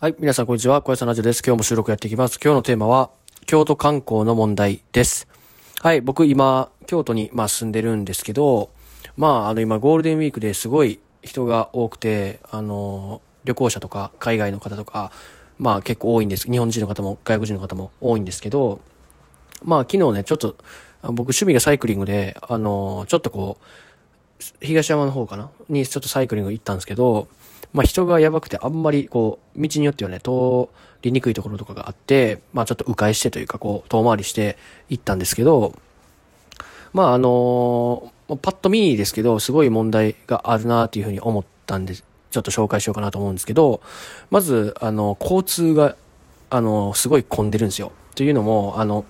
はい、皆さんこんにちは。小屋さんラジオです。今日も収録やっていきます。今日のテーマは、京都観光の問題です。はい、僕今、京都に、まあ、住んでるんですけど、まあ、あの今、ゴールデンウィークですごい人が多くて、あの、旅行者とか、海外の方とか、まあ結構多いんです。日本人の方も、外国人の方も多いんですけど、まあ昨日ね、ちょっと、僕趣味がサイクリングで、あの、ちょっとこう、東山の方かな？にちょっとサイクリング行ったんですけど、まあ人がやばくてあんまりこう、道によってはね、通りにくいところとかがあって、まあちょっと迂回してというかこう、遠回りして行ったんですけど、まああのパッと見ですけど、すごい問題があるなっていうふうに思ったんで、ちょっと紹介しようかなと思うんですけど、まず、あの、交通が、あの、すごい混んでるんですよ。というのも、あの、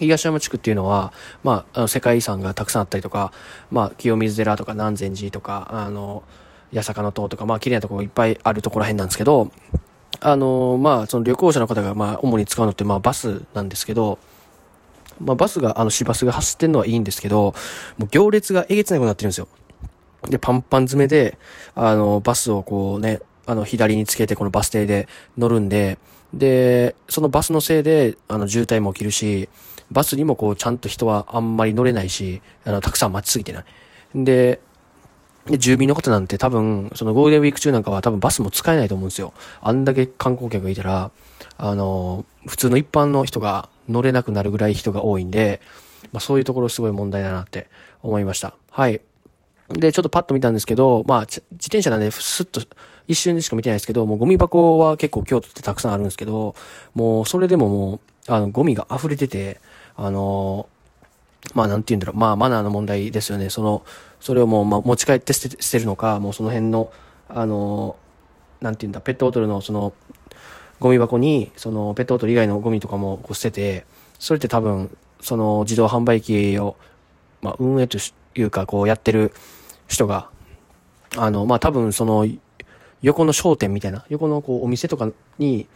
東山地区っていうのは、まあ、あの世界遺産がたくさんあったりとか、まあ、清水寺とか南禅寺とか、あの、八坂の塔とか、まあ、綺麗なところいっぱいあるところら辺なんですけど、あの、まあ、その旅行者の方が、まあ、主に使うのって、まあ、バスなんですけど、まあ、バスが、あの、市バスが走ってるのはいいんですけど、もう行列がえげつなくなってるんですよ。で、パンパン詰めで、あの、バスをこうね、あの、左につけてこのバス停で乗るんで、で、そのバスのせいで、あの、渋滞も起きるし、バスにもこう、ちゃんと人はあんまり乗れないし、あの、たくさん待ちすぎてない。で、で、住民の方なんて多分、そのゴールデンウィーク中なんかは多分バスも使えないと思うんですよ。あんだけ観光客がいたら、あの、普通の一般の人が乗れなくなるぐらい人が多いんで、まあそういうところすごい問題だなって思いました。はい。で、ちょっとパッと見たんですけど、まあ、自転車なんで、スッと、一瞬でしか見てないですけど、もうゴミ箱は結構京都ってたくさんあるんですけど、もうそれでももう、あの、ゴミが溢れてて、あの、まあなんて言うんだろう、まあマナーの問題ですよね。その、それをもう、まあ、持ち帰って捨て捨てるのか、もうその辺の、あの、なんて言うんだ、ペットボトルのその、ゴミ箱に、その、ペットボトル以外のゴミとかもこう捨てて、それって多分、その自動販売機を、まあ運営というか、こうやってる人が、あの、まあ多分その、横の商店みたいな、横のこうお店とかに、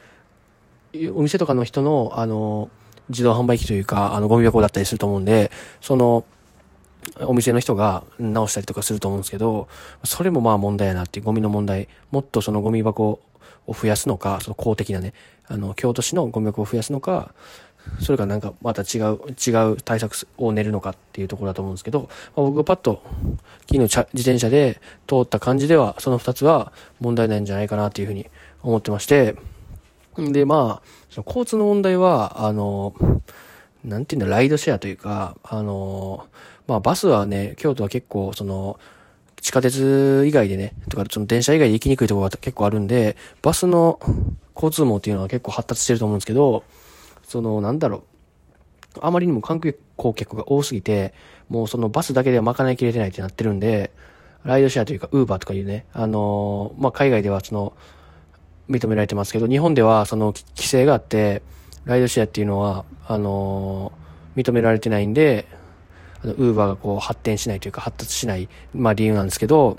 お店とかの人の、あの、自動販売機というか、あの、ゴミ箱だったりすると思うんで、その、お店の人が直したりとかすると思うんですけど、それもまあ問題やなっていう、ゴミの問題。もっとそのゴミ箱を増やすのか、その公的なね、あの、京都市のゴミ箱を増やすのか、それかなんかまた違う、違う対策を練るのかっていうところだと思うんですけど、まあ、僕がパッと昨日自転車で通った感じでは、その二つは問題ないんじゃないかなっていうふうに思ってまして、で、まあ、その交通の問題は、あの、なんていうんだ、ライドシェアというか、あの、まあバスはね、京都は結構、その、地下鉄以外でね、とか、その電車以外で行きにくいところが結構あるんで、バスの交通網っていうのは結構発達してると思うんですけど、その、なんだろう、あまりにも観光客が多すぎて、もうそのバスだけでは賄いきれてないってなってるんで、ライドシェアというか、ウーバーとかいうね、あの、まあ海外ではその、認められてますけど、日本ではその規制があって、ライドシェアっていうのは、あのー、認められてないんで、あの、ウーバーがこう発展しないというか発達しない、まあ理由なんですけど、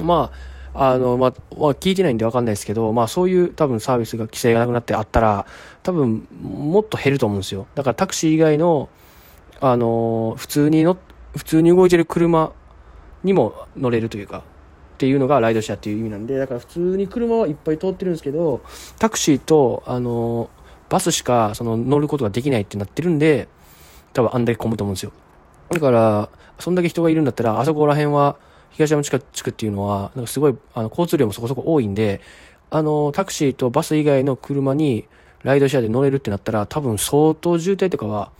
まあ、あの、まあ、まあ、聞いてないんでわかんないですけど、まあそういう多分サービスが規制がなくなってあったら、多分もっと減ると思うんですよ。だからタクシー以外の、あのー、普通にの、普通に動いてる車にも乗れるというか、っていうのがライドシェアっていう意味なんで、だから普通に車はいっぱい通ってるんですけど、タクシーと、あの、バスしか、その、乗ることができないってなってるんで、多分あんだけ混むと思うんですよ。だから、そんだけ人がいるんだったら、あそこら辺は、東山地区地区っていうのは、なんかすごい、あの、交通量もそこそこ多いんで、あの、タクシーとバス以外の車に、ライドシェアで乗れるってなったら、多分相当渋滞とかは、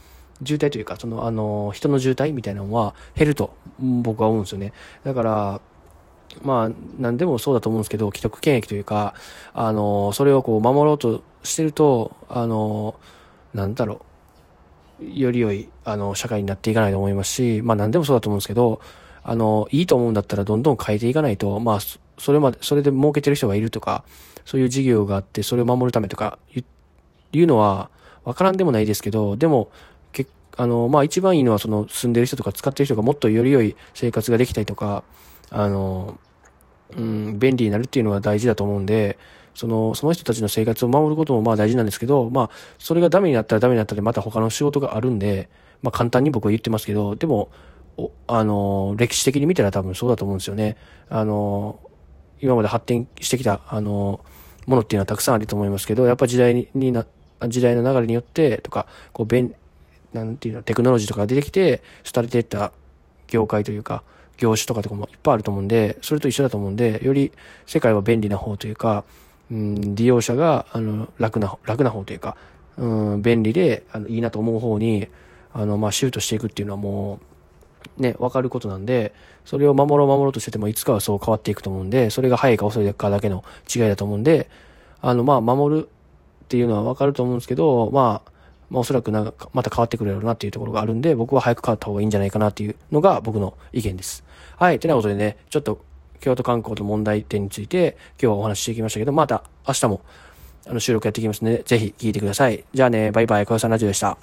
渋滞というか、その、あの、人の渋滞みたいなのは減ると、僕は思うんですよね。だから、まあ、何でもそうだと思うんですけど、既得権益というか、あの、それをこう守ろうとしてると、あの、なんだろう、より良い、あの、社会になっていかないと思いますし、まあ何でもそうだと思うんですけど、あの、いいと思うんだったらどんどん変えていかないと、まあ、それまで、それで儲けてる人がいるとか、そういう事業があって、それを守るためとか、いうのは、わからんでもないですけど、でも、けあの、まあ一番いいのは、その、住んでる人とか使ってる人がもっとより良い生活ができたりとか、あの、うん、便利になるっていうのは大事だと思うんで、その、その人たちの生活を守ることもまあ大事なんですけど、まあ、それがダメになったらダメになったでまた他の仕事があるんで、まあ簡単に僕は言ってますけど、でも、おあの、歴史的に見たら多分そうだと思うんですよね。あの、今まで発展してきた、あの、ものっていうのはたくさんあると思いますけど、やっぱ時代にな、時代の流れによってとか、こう、便、なんていうの、テクノロジーとかが出てきて、廃れていった業界というか、業種とかとかもいっぱいあると思うんで、それと一緒だと思うんで、より世界は便利な方というか、うん、利用者が、あの、楽な、楽な方というか、うん、便利で、あの、いいなと思う方に、あの、まあ、シュートしていくっていうのはもう、ね、わかることなんで、それを守ろう守ろうとしてても、いつかはそう変わっていくと思うんで、それが早いか遅いかだけの違いだと思うんで、あの、まあ、守るっていうのはわかると思うんですけど、まあ、まあ、おそらくなんか、また変わってくれるなっていうところがあるんで、僕は早く変わった方がいいんじゃないかなっていうのが僕の意見です。はい。てなことでね、ちょっと京都観光の問題点について今日はお話ししてきましたけど、また明日もあの収録やっていきますので、ぜひ聞いてください。じゃあね、バイバイ、小屋さんラジオでした。